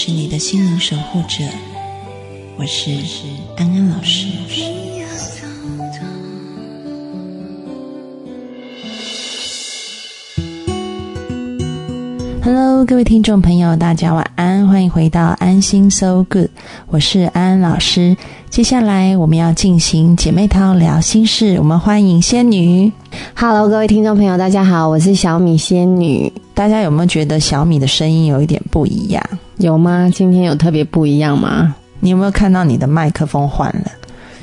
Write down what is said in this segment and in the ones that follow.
是你的心灵守护者，我是安安老师。Hello，各位听众朋友，大家晚安，欢迎回到安心 So Good，我是安安老师。接下来我们要进行姐妹淘聊心事，我们欢迎仙女。Hello，各位听众朋友，大家好，我是小米仙女。大家有没有觉得小米的声音有一点不一样？有吗？今天有特别不一样吗？你有没有看到你的麦克风换了？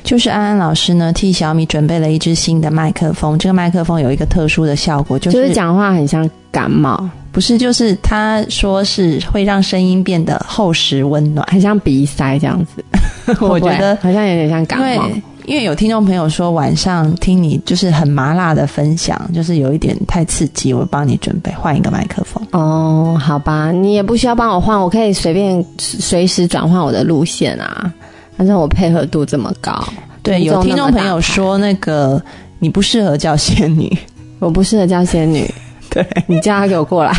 就是安安老师呢，替小米准备了一支新的麦克风。这个麦克风有一个特殊的效果，就就是是讲话很像感冒，不是就是他说是会让声音变得厚实温暖。很像鼻塞这样子。我觉得好像有点像感因冒。为因为有听众朋友说晚上听你就是很麻辣的分享，就是有一点太刺激，我帮你准备换一个麦克风。哦，好吧，你也不需要帮我换，我可以随便随时转换我的路线啊。反正我配合度这么高，对，有听众朋友说那个你不适合叫仙女，我不适合叫仙女。对，你叫他给我过来。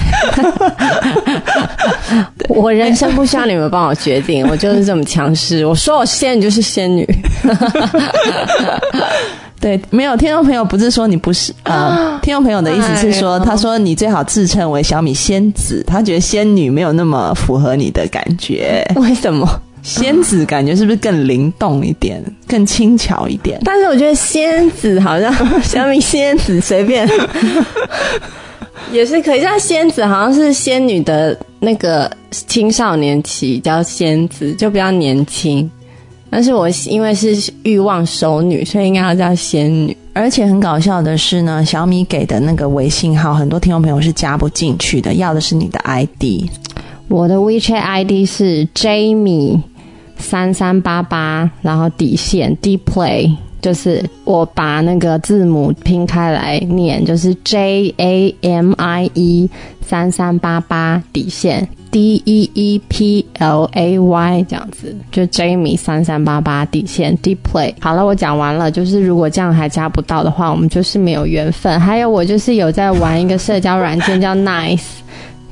我人生不需要你们帮我决定，我就是这么强势。我说我仙女就是仙女。对，没有听众朋友不是说你不是呃，听众朋友的意思是说，哎他说你最好自称为小米仙子，他觉得仙女没有那么符合你的感觉，为什么？仙子感觉是不是更灵动一点，更轻巧一点？但是我觉得仙子好像小米仙子随便也是可以，像仙子好像是仙女的那个青少年期叫仙子，就比较年轻。但是我因为是欲望熟女，所以应该要叫仙女。而且很搞笑的是呢，小米给的那个微信号，很多听众朋友是加不进去的，要的是你的 ID。我的 WeChat ID 是 Jamie 三三八八，然后底线 D Play，就是我把那个字母拼开来念，就是 J A M I E 三三八八底线 D E E P L A Y 这样子，就 Jamie 三三八八底线 Deeply。好了，我讲完了，就是如果这样还加不到的话，我们就是没有缘分。还有我就是有在玩一个社交软件叫 Nice。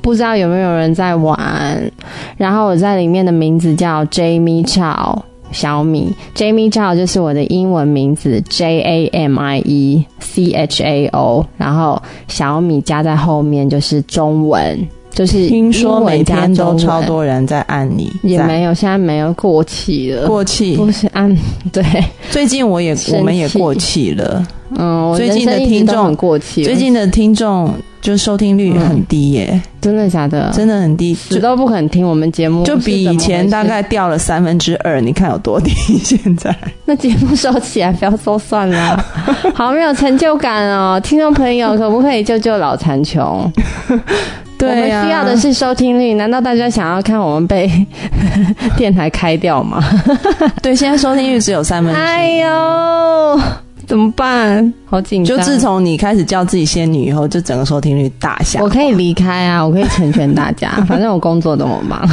不知道有没有人在玩，然后我在里面的名字叫 Jamie Chao 小米，Jamie Chao 就是我的英文名字 J A M I E C H A O，然后小米加在后面就是中文，就是听说每天都超多人在按你，也没有，现在没有过气了，过气。不是按 对，最近我也我们也过气了，嗯，我最近的听众很过气，最近的听众就收听率很低耶，真的假的？真的很低，就死都不肯听我们节目，就比以前大概掉了三分之二，你看有多低？现在 那节目收起来，不要说算了，好没有成就感哦。听众朋友，可不可以救救老残穷？我们呀、需要的是收听率，难道大家想要看我们被电台开掉吗？对，现在收听率只有三分之一。哎呦，怎么办？好紧张。就自从你开始叫自己仙女以后，就整个收听率大下我。可以离开啊，我可以成全大家，反正我工作那么忙。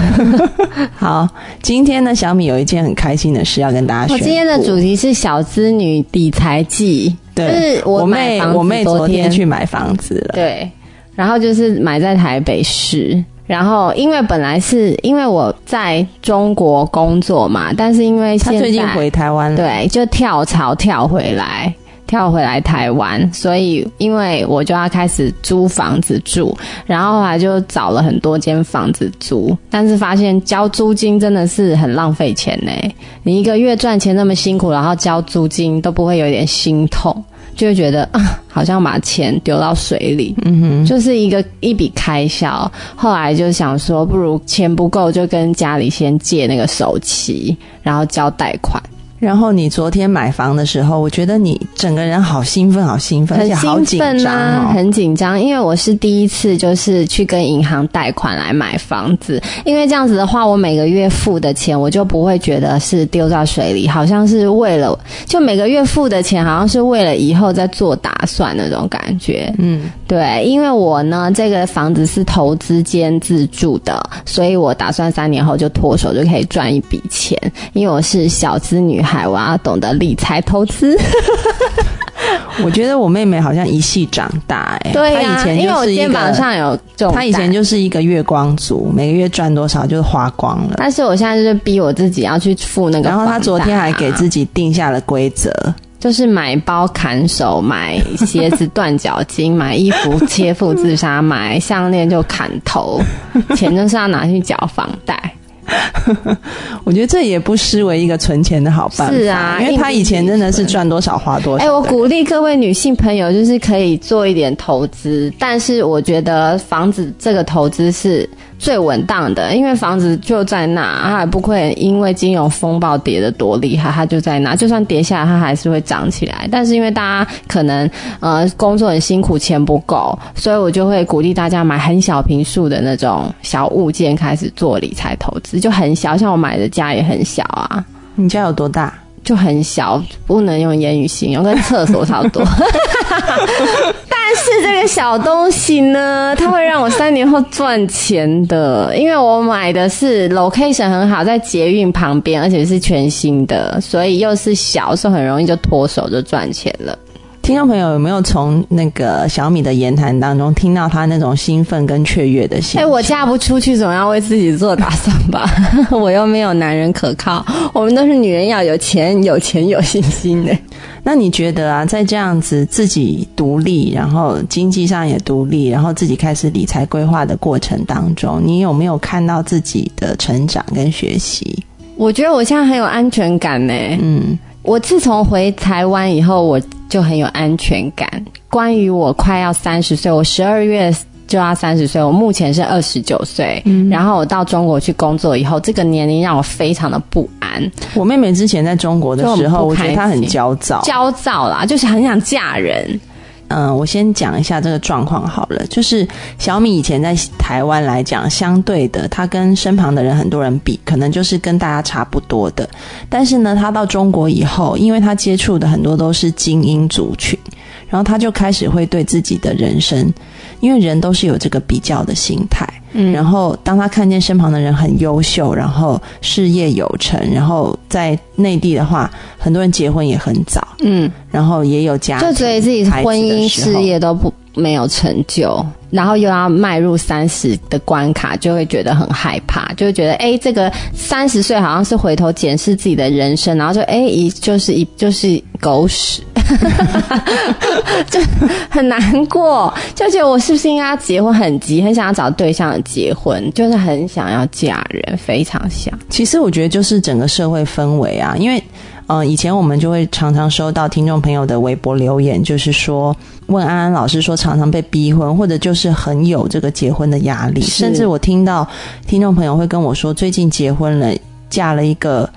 好，今天呢，小米有一件很开心的事要跟大家宣布。我今天的主题是小资女理财记，对，就是我买妹，我妹昨天去买房子了。对，然后就是买在台北市。然后，因为本来是因为我在中国工作嘛，但是因为现在她最近回台湾了，对，就跳槽跳回来，跳回来台湾，所以因为我就要开始租房子住，然后后来就找了很多间房子租，但是发现交租金真的是很浪费钱呢。你一个月赚钱那么辛苦，然后交租金都不会有点心痛，就会觉得啊，好像把钱丢到水里。嗯哼，就是一个一笔开销。后来就想说，不如钱不够就跟家里先借那个首期，然后交贷款。然后你昨天买房的时候，我觉得你整个人好兴奋，好兴奋，而且很好紧兴奋张啊，哦。很紧张，因为我是第一次就是去跟银行贷款来买房子，因为这样子的话，我每个月付的钱我就不会觉得是丢在水里，好像是为了就每个月付的钱好像是为了以后再做打算那种感觉。嗯，对，因为我呢，这个房子是投资兼自住的，所以我打算三年后就脱手就可以赚一笔钱。因为我是小资女孩，我要懂得理财投资。我觉得我妹妹好像一系长大、哎，对呀、她以前因为我就是肩膀，上有重担，她以前就是一个月光族，每个月赚多少就是花光了。但是我现在就是逼我自己要去付那个、然后她昨天还给自己定下了规则，就是买包砍手，买鞋子断脚筋，买衣服切腹自杀，买项链就砍头，钱就是要拿去缴房贷。我觉得这也不失为一个存钱的好办法。是啊因为他以前真的是赚多少花多少。哎、我鼓励各位女性朋友，就是可以做一点投资，但是我觉得房子这个投资是最稳当的，因为房子就在那，它也不会因为金融风暴跌得多厉害，它就在那，就算跌下来，它还是会涨起来。但是因为大家可能呃工作很辛苦，钱不够，所以我就会鼓励大家买很小平数的那种小物件开始做理财投资，就很小，像我买的家也很小啊。你家有多大？就很小，不能用言语形容，跟厕所差不多。但是这个小东西呢，它会让我三年后赚钱的，因为我买的是 location 很好，在捷运旁边，而且是全新的，所以又是小，所以很容易就脱手就赚钱了。听众朋友有没有从那个小米的言谈当中听到他那种兴奋跟雀跃的心哎、情？我嫁不出去，总要为自己做打算吧？我又没有男人可靠，我们都是女人要有钱、有钱、有信心的。那你觉得啊，在这样子自己独立，然后经济上也独立，然后自己开始理财规划的过程当中，你有没有看到自己的成长跟学习？我觉得我现在很有安全感呢、嗯，我自从回台湾以后，我就很有安全感。关于我快要三十岁，我十二月就要三十岁，我目前是二十九岁。嗯然后我到中国去工作以后，这个年龄让我非常的不安、我妹妹之前在中国的时候，我觉得她很焦躁。焦躁啦，就是很想嫁人。嗯，我先讲一下这个状况好了。就是小米以前在台湾来讲，相对的，它跟身旁的人很多人比，可能就是跟大家差不多的。但是呢，它到中国以后，因为它接触的很多都是精英族群，然后他就开始会对自己的人生，因为人都是有这个比较的心态。嗯然后当他看见身旁的人很优秀，然后事业有成，然后在内地的话，很多人结婚也很早，嗯，然后也有家庭，就觉得自己的婚姻事业都不没有成就，然后又要迈入三十的关卡，就会觉得很害怕，就会觉得哎，这个三十岁好像是回头检视自己的人生，然后就哎一就是一就是狗屎，就很难过，就觉得我是不是应该要结婚，很急，很想要找对象结婚，就是很想要嫁人，非常想。其实我觉得就是整个社会氛围啊，因为呃，以前我们就会常常收到听众朋友的微博留言，就是说问安安老师说常常被逼婚，或者就是很有这个结婚的压力，甚至我听到听众朋友会跟我说，最近结婚了，嫁了一个。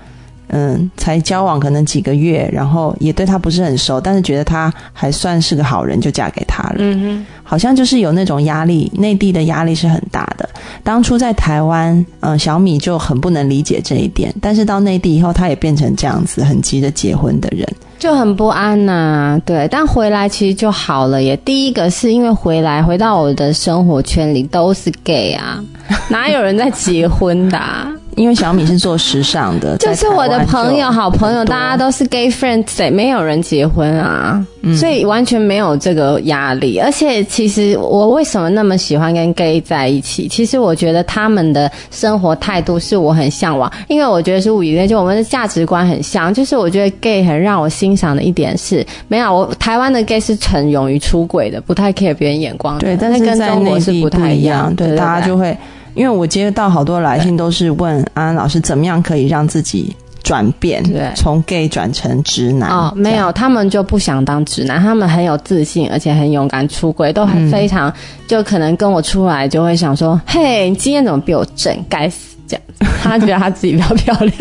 嗯，才交往可能几个月，然后也对他不是很熟，但是觉得他还算是个好人，就嫁给他了。嗯哼。好像就是有那种压力，内地的压力是很大的。当初在台湾，嗯、小米就很不能理解这一点，但是到内地以后，他也变成这样子，很急着结婚的人。就很不安呐、对，但回来其实就好了耶。第一个是因为回来回到我的生活圈里都是 gay 啊，哪有人在结婚的、啊？因为小米是做时尚的，就是我的朋友、好朋友，大家都都是 gay friends，谁没有人结婚啊？所以完全没有这个压力。而且，其实我为什么那么喜欢跟 gay 在一起？其实我觉得他们的生活态度是我很向往，因为我觉得是物以类就，我们的价值观很像。就是我觉得 gay 很让我欣赏的一点是，没有我台湾的 gay 是很勇于出轨的，不太 care 别人眼光的。对，但是跟在中国是不太一样，对对，大家就会，因为我接到好多来信都是问安安老师怎么样可以让自己转变对，从 gay 转成直男。哦，没有，他们就不想当直男，他们很有自信，而且很勇敢出轨，都很非常，就可能跟我出来就会想说，嘿，你今天怎么比我正？该死，这样，他觉得他自己比较漂亮。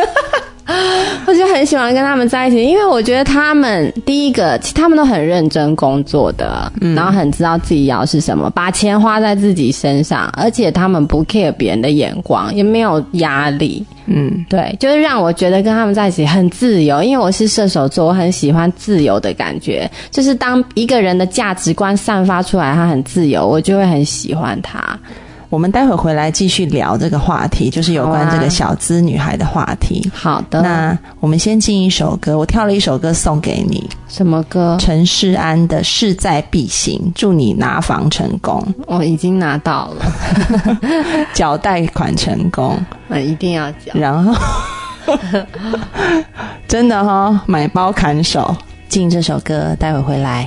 我就很喜欢跟他们在一起，因为我觉得他们第一个，他们都很认真工作的，然后很知道自己要是什么，把钱花在自己身上，而且他们不 care 别人的眼光，也没有压力。嗯，对，就是让我觉得跟他们在一起很自由，因为我是射手座，我很喜欢自由的感觉。就是当一个人的价值观散发出来，他很自由，我就会很喜欢他。我们待会回来继续聊这个话题，就是有关这个小资女孩的话题。好的，那我们先进一首歌，我挑了一首歌送给你，什么歌？陈世安的《势在必行》，祝你拿房成功，我已经拿到了，缴贷款成功，嗯，一定要缴。然后 真的哈、买包砍手。进这首歌，待会回来。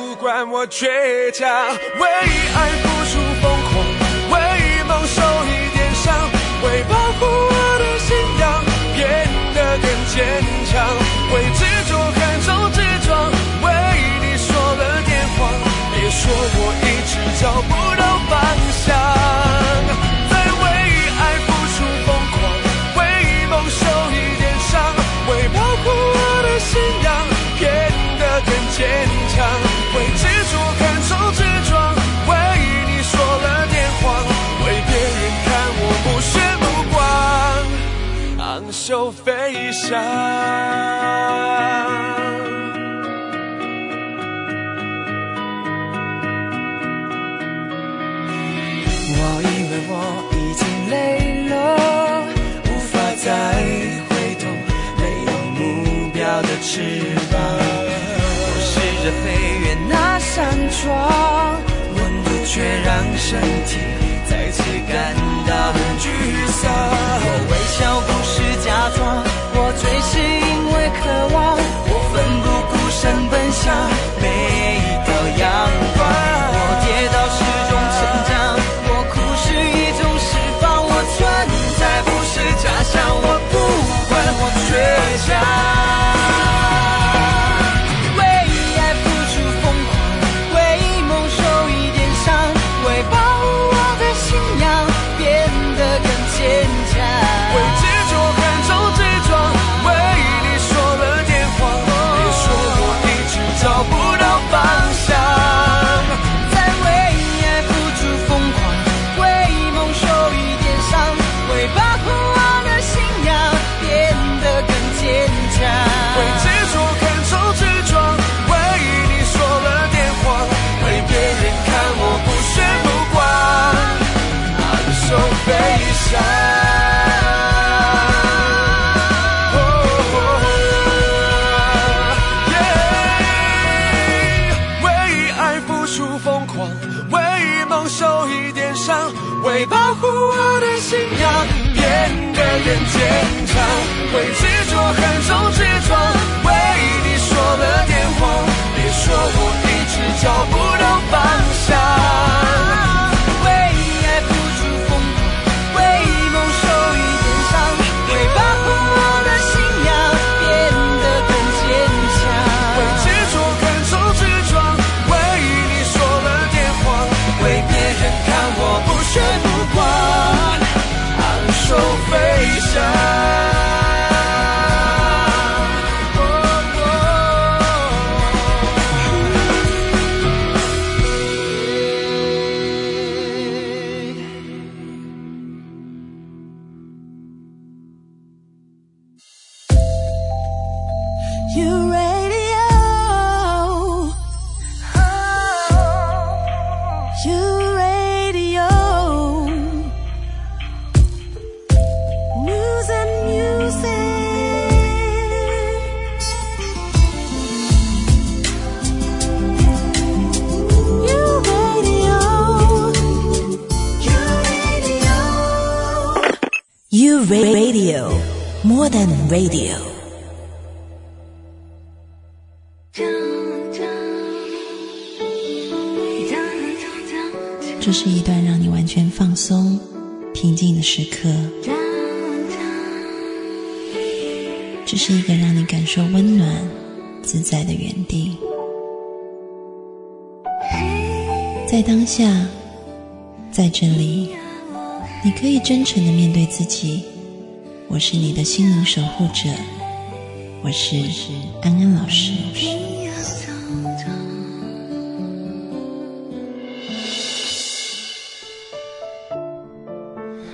管我倔强，为爱付出疯狂，为梦受一点伤，为保护我的信仰变得更坚强，为执着看重执着，为你说了点谎，别说我一直找不到方向，在为爱付出疯狂，为梦受一点伤，为保护我的信仰变得更坚强，手，飞翔。我以为我已经累了，无法再回头，没有目标的翅膀。我试着飞越那扇窗，温度却让身体再次感到很沮丧。我微笑不是假装，我醉是因为渴望，我奋不顾身奔向每 more than radio。这是一段让你完全放松、平静的时刻。这是一个让你感受温暖、自在的原地。在当下，在这里，你可以真诚的面对自己。我是你的心灵守护者，我是安安老师。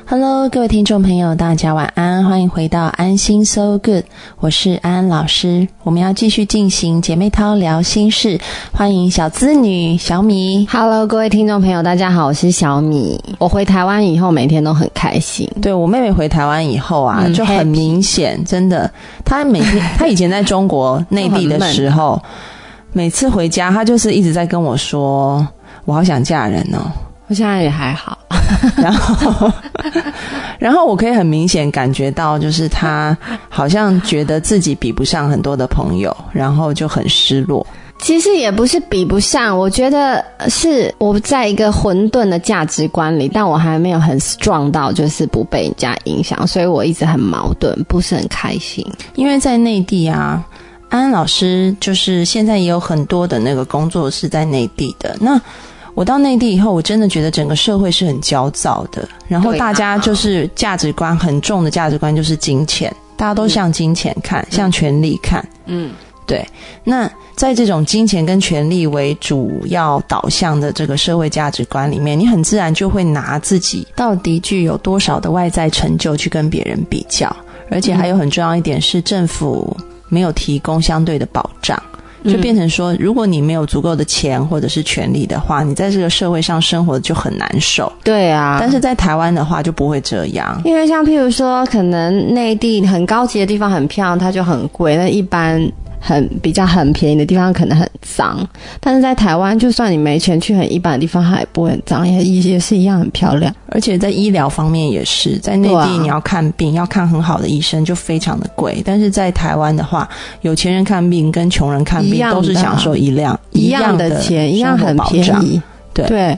Hello，各位听众朋友，大家晚安，欢迎回到安心 So Good，我是安安老师。我们要继续进行姐妹淘聊心事，欢迎小资女小米。Hello，各位听众朋友，大家好，我是小米。我回台湾以后，每天都很开心。对我妹妹回台湾以后啊，嗯就很明显，真的，她每天 她以前在中国内地的时候，每次回家，她就是一直在跟我说，我好想嫁人哦。我现在也还好，然后，然后我可以很明显感觉到，就是他好像觉得自己比不上很多的朋友，然后就很失落。其实也不是比不上，我觉得是我在一个混沌的价值观里，但我还没有很 strong 到就是不被人家影响，所以我一直很矛盾，不是很开心。因为在内地啊，安安老师就是现在也有很多的那个工作是在内地的。那我到内地以后，我真的觉得整个社会是很焦躁的，然后大家就是价值观很重的价值观就是金钱，大家都向金钱看，向权力看。嗯，对。那在这种金钱跟权力为主要导向的这个社会价值观里面，你很自然就会拿自己到底具有多少的外在成就去跟别人比较，而且还有很重要一点是政府没有提供相对的保障。就变成说，如果你没有足够的钱或者是权利的话，你在这个社会上生活就很难受。对啊，但是在台湾的话就不会这样。因为像譬如说，可能内地很高级的地方很漂亮，它就很贵；那一般很比较很便宜的地方可能很脏。但是在台湾，就算你没钱去很一般的地方，它也不会很脏，也也是一样很漂亮。而且在医疗方面也是，在内地你要看病，要看很好的医生就非常的贵。但是在台湾的话，有钱人看病跟穷人看病都是享受一样一样的钱，一样很便。宜，对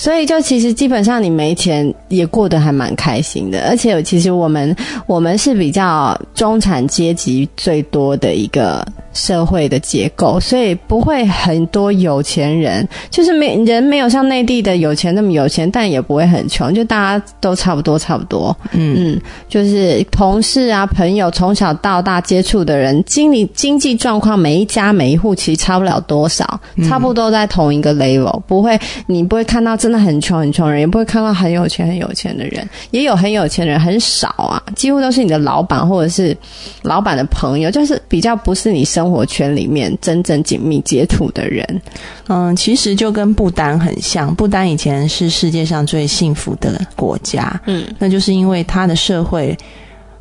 所以就其实基本上你没钱也过得还蛮开心的，而且其实我们我们是比较中产阶级最多的一个社会的结构，所以不会很多有钱人，就是没人没有像内地的有钱那么有钱，但也不会很穷，就大家都差不多差不多。嗯，嗯，就是同事啊、朋友从小到大接触的人，经理经济状况每一家每一户其实差不了多少，差不多在同一个 level，不会你不会看到真的很穷很穷人，也不会看到很有钱很有钱的人，也有很有钱的人很少啊，几乎都是你的老板或者是老板的朋友，就是比较不是你生活圈里面真正紧密接触的人。嗯，其实就跟不丹很像，不丹以前是世界上最幸福的国家，嗯，那就是因为它的社会，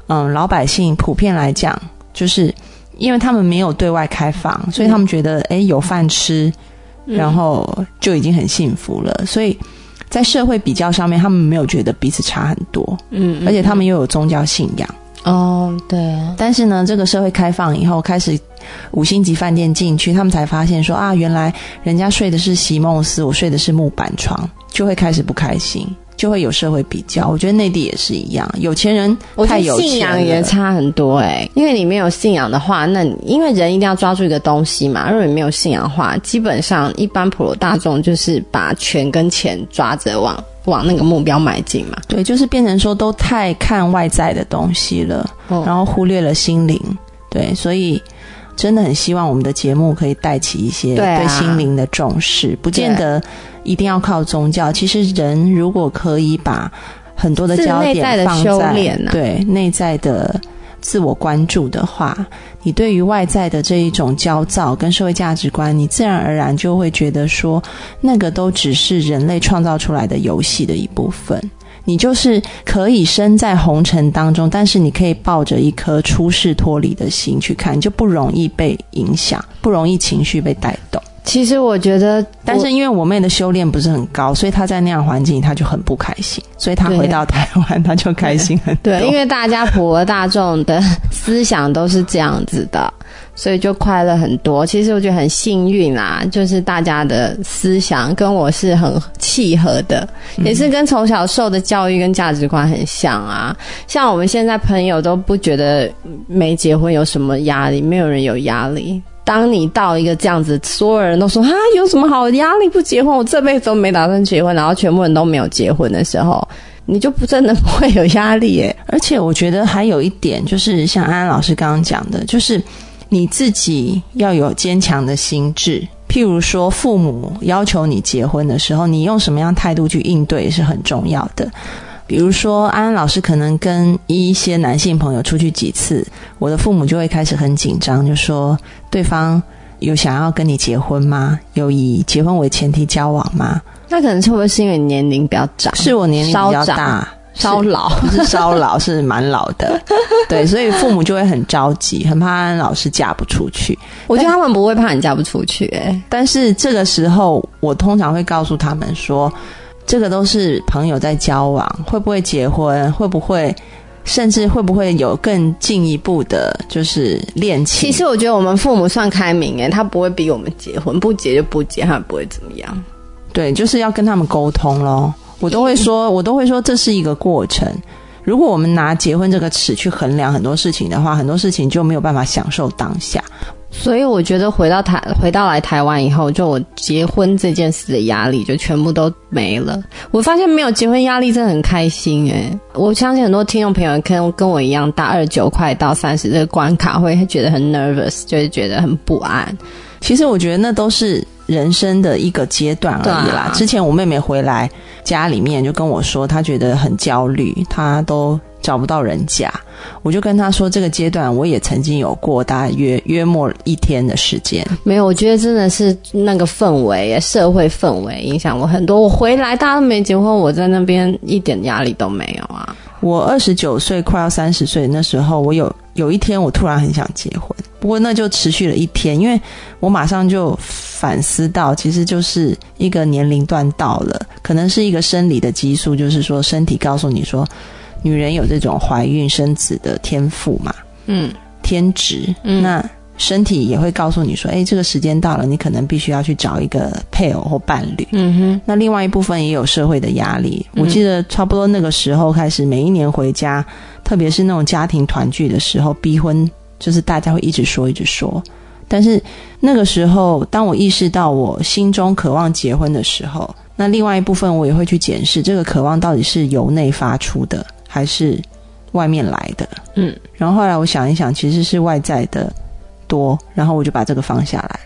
嗯，老百姓普遍来讲，就是因为他们没有对外开放，所以他们觉得，哎，有饭吃，然后就已经很幸福了，所以在社会比较上面，他们没有觉得彼此差很多，嗯。而且他们又有宗教信仰。哦，对，但是呢，这个社会开放以后，开始五星级饭店进去，他们才发现说啊，原来人家睡的是席梦思，我睡的是木板床，就会开始不开心，就会有社会比较。我觉得内地也是一样，有钱人太有钱信仰也差很多哎、因为你没有信仰的话，那因为人一定要抓住一个东西嘛。如果你没有信仰的话，基本上一般普罗大众就是把权跟钱抓着往往那个目标迈进嘛。对，就是变成说都太看外在的东西了，哦然后忽略了心灵。对，所以真的很希望我们的节目可以带起一些对心灵的重视，不见得一定要靠宗教。其实人如果可以把很多的焦点放在对内在的自我关注的话，你对于外在的这一种焦躁跟社会价值观，你自然而然就会觉得说，那个都只是人类创造出来的游戏的一部分。你就是可以身在红尘当中，但是你可以抱着一颗出世脱离的心去看，就不容易被影响，不容易情绪被带动。其实我觉得，但是因为我妹的修炼不是很高，所以她在那样环境，她就很不开心。所以她回到台湾，她就开心很多。对，因为大家普罗大众的思想都是这样子的，所以就快乐很多。其实我觉得很幸运啦，就是大家的思想跟我是很契合的，也是跟从小受的教育跟价值观很像啊。像我们现在朋友都不觉得没结婚有什么压力，没有人有压力。当你到一个这样子，所有人都说啊，有什么好压力？不结婚，我这辈子都没打算结婚，然后全部人都没有结婚的时候，你就不真的不会有压力耶。而且我觉得还有一点，就是像安安老师刚刚讲的，就是你自己要有坚强的心智。譬如说，父母要求你结婚的时候，你用什么样态度去应对是很重要的。比如说，安安老师可能跟一些男性朋友出去几次，我的父母就会开始很紧张，就说对方有想要跟你结婚吗？有以结婚为前提交往吗？那可能会不会是因为你年龄比较长？是我年龄比较大，稍老 不是稍老，是蛮老的。对，所以父母就会很着急，很怕安安老师嫁不出去。我觉得他们不会怕你嫁不出去，哎，但是这个时候，我通常会告诉他们说。这个都是朋友在交往，会不会结婚？会不会，甚至会不会有更进一步的，就是恋情？其实我觉得我们父母算开明，诶，他不会逼我们结婚，不结就不结，他不会怎么样。对，就是要跟他们沟通咯。我都会说，我都会说，这是一个过程。如果我们拿结婚这个尺去衡量很多事情的话，很多事情就没有办法享受当下。所以我觉得回到台回到来台湾以后，就我结婚这件事的压力就全部都没了。我发现没有结婚压力真的很开心诶。我相信很多听众朋友跟跟我一样，大二九快到三十这个关卡会觉得很 nervous，就是觉得很不安。其实我觉得那都是人生的一个阶段而已啦。之前我妹妹回来家里面就跟我说，她觉得很焦虑，她都。找不到人家，我就跟他说，这个阶段我也曾经有过，大约约莫一天的时间。没有，我觉得真的是那个氛围，社会氛围影响我很多。我回来，大家都没结婚，我在那边一点压力都没有啊。我二十九岁，快要三十岁那时候，我有有一天，我突然很想结婚，不过那就持续了一天，因为我马上就反思到，其实就是一个年龄段到了，可能是一个生理的激素，就是说身体告诉你说。女人有这种怀孕生子的天赋嘛？嗯，天职。嗯，那身体也会告诉你说，哎，这个时间到了，你可能必须要去找一个配偶或伴侣。嗯哼。那另外一部分也有社会的压力。我记得差不多那个时候开始，每一年回家，特别是那种家庭团聚的时候，逼婚就是大家会一直说，一直说。但是那个时候，当我意识到我心中渴望结婚的时候，那另外一部分我也会去检视这个渴望到底是由内发出的。还是外面来的，嗯，然后后来我想一想，其实是外在的多，然后我就把这个放下来了。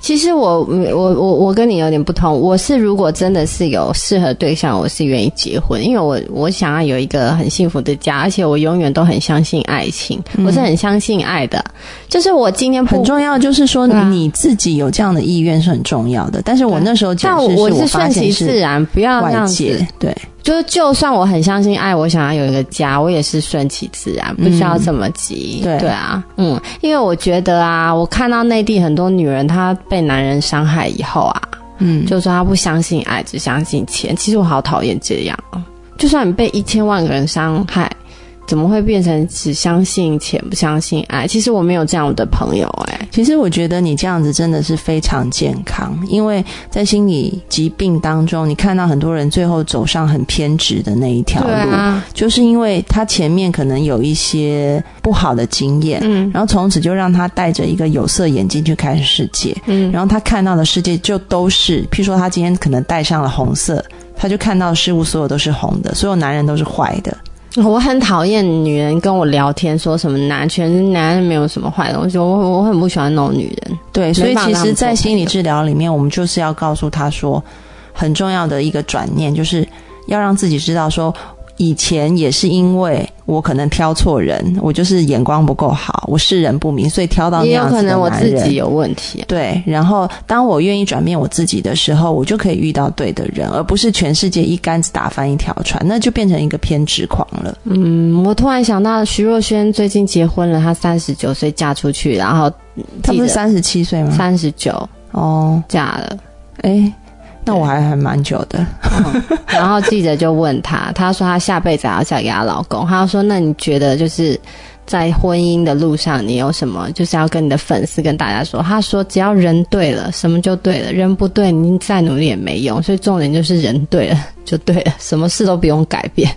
其实我我我我跟你有点不同，我是如果真的是有适合对象，我是愿意结婚，因为我我想要有一个很幸福的家，而且我永远都很相信爱情，我是很相信爱的。就是我今天很重要，就是说你自己有这样的意愿是很重要的。但是我那时候但我是顺其自然，不要这样子，对。就是，就算我很相信爱，我想要有一个家，我也是顺其自然，不需要这么急。对对啊，嗯，因为我觉得啊，我看到内地很多女人，她被男人伤害以后啊，嗯，就说她不相信爱，只相信钱。其实我好讨厌这样啊！就算你被一千万个人伤害。怎么会变成只相信钱不相信爱？其实我没有这样的朋友哎。其实我觉得你这样子真的是非常健康，因为在心理疾病当中，你看到很多人最后走上很偏执的那一条路，就是因为他前面可能有一些不好的经验，嗯，然后从此就让他戴着一个有色眼镜去看世界，嗯，然后他看到的世界就都是，譬如说他今天可能戴上了红色，他就看到事物所有都是红的，所有男人都是坏的。我很讨厌女人跟我聊天，说什么男全男人没有什么坏东西，我我很不喜欢那种女人。对，所以其实，在心理治疗里面，我们就是要告诉他说，很重要的一个转念，就是要让自己知道说。以前也是因为我可能挑错人，我就是眼光不够好，我视人不明，所以挑到那样子的男人。也有可能我自己有问题。对，然后当我愿意转变我自己的时候，我就可以遇到对的人，而不是全世界一竿子打翻一条船，那就变成一个偏执狂了。嗯，我突然想到徐若瑄最近结婚了，她三十九岁嫁出去，然后她不是三十七岁吗？三十九。哦，嫁了。哎，那我还还蛮久的。然后记者就问他，他说他下辈子还要嫁给他老公。他说：“那你觉得就是在婚姻的路上，你有什么就是要跟你的粉丝跟大家说？”他说：“只要人对了，什么就对了；人不对，你再努力也没用。所以重点就是人对了就对了，什么事都不用改变。”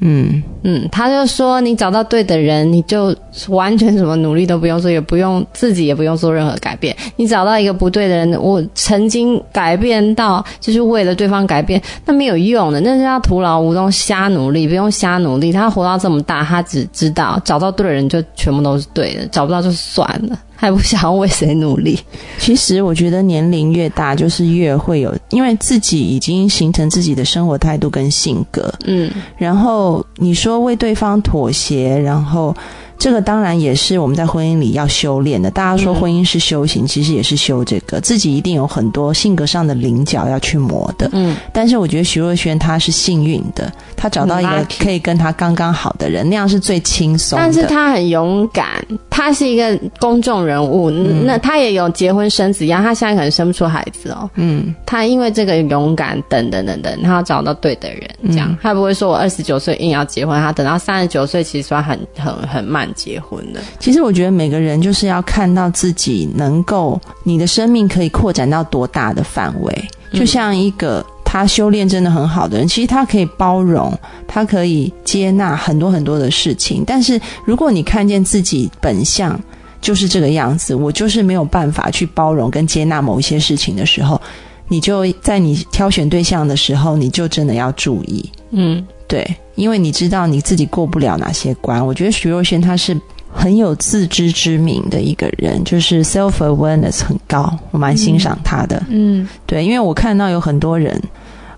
嗯，嗯，他就说你找到对的人，你就完全什么努力都不用做，也不用自己也不用做任何改变。你找到一个不对的人，我曾经改变到就是为了对方改变，那没有用的，那是要徒劳无功，瞎努力，不用瞎努力。他活到这么大，他只知道找到对的人就全部都是对的，找不到就算了。还不想要为谁努力？其实我觉得年龄越大，就是越会有，因为自己已经形成自己的生活态度跟性格。嗯，然后你说为对方妥协，然后这个当然也是我们在婚姻里要修炼的。大家说婚姻是修行，其实也是修这个，自己一定有很多性格上的棱角要去磨的。嗯，但是我觉得徐若瑄她是幸运的，她找到一个可以跟她刚刚好的人，那样是最轻松的。但是她很勇敢，她是一个公众人物，那她也有结婚生子一样，她现在可能生不出孩子哦。嗯，她因为这个勇敢，等等等等，她要找到对的人，这样、她不会说我二十九岁硬要结婚，她等到三十九岁其实算很很很慢结婚的。其实我觉得每个人就是要看到自己能够，你的生命可以扩展到多大的范围。就像一个他修炼真的很好的人，其实他可以包容，他可以接纳很多很多的事情。但是如果你看见自己本相就是这个样子，我就是没有办法去包容跟接纳某一些事情的时候，你就在你挑选对象的时候，你就真的要注意。嗯，对，因为你知道你自己过不了哪些关。我觉得徐若瑄她是很有自知之明的一个人，就是 self awareness 很高，我蛮欣赏她的。嗯，对，因为我看到有很多人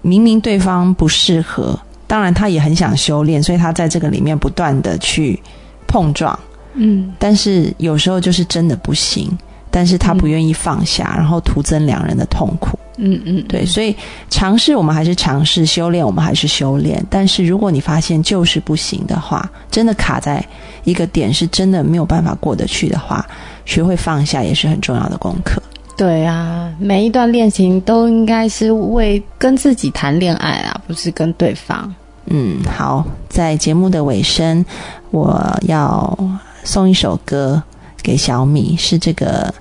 明明对方不适合，当然他也很想修炼，所以他在这个里面不断的去碰撞，嗯，但是有时候就是真的不行。但是他不愿意放下，然后徒增两人的痛苦。嗯嗯，对，所以尝试我们还是尝试，修炼我们还是修炼。但是如果你发现就是不行的话，真的卡在一个点，是真的没有办法过得去的话，学会放下也是很重要的功课。对啊，每一段恋情都应该是为跟自己谈恋爱啊，不是跟对方。嗯，好，在节目的尾声，我要送一首歌给小米，是这个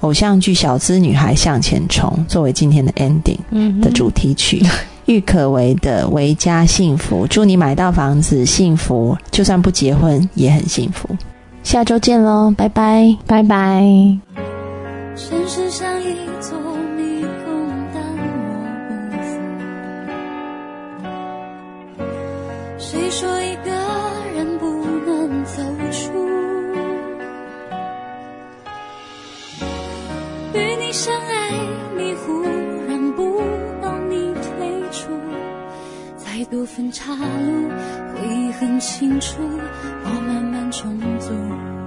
偶像剧《小资女孩向前冲》作为今天的 ending 嗯的主题曲。郁可唯的《维家幸福》，祝你买到房子幸福，就算不结婚也很幸福。下周见喽，拜拜。拜拜。城市像一座迷宫，但我不服。谁说一个与你相爱，迷糊，让不到你退出，再多分岔路，回忆很清楚，我慢慢重组。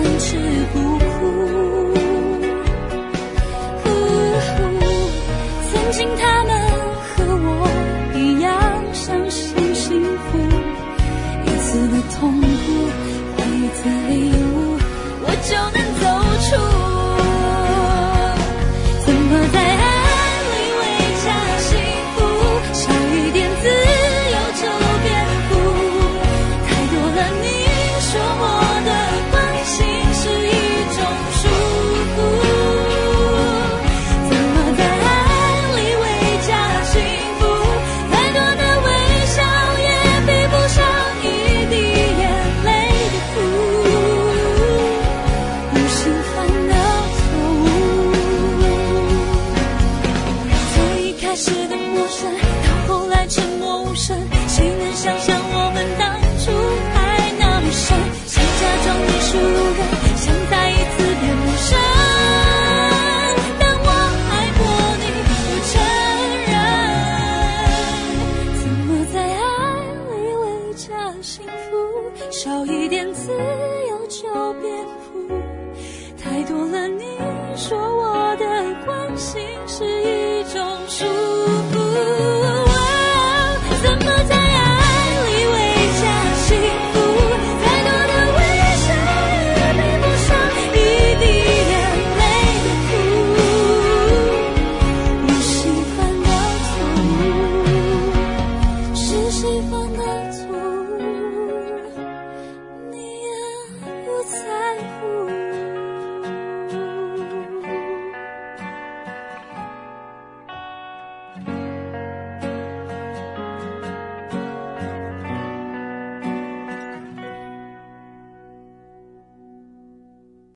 坚持不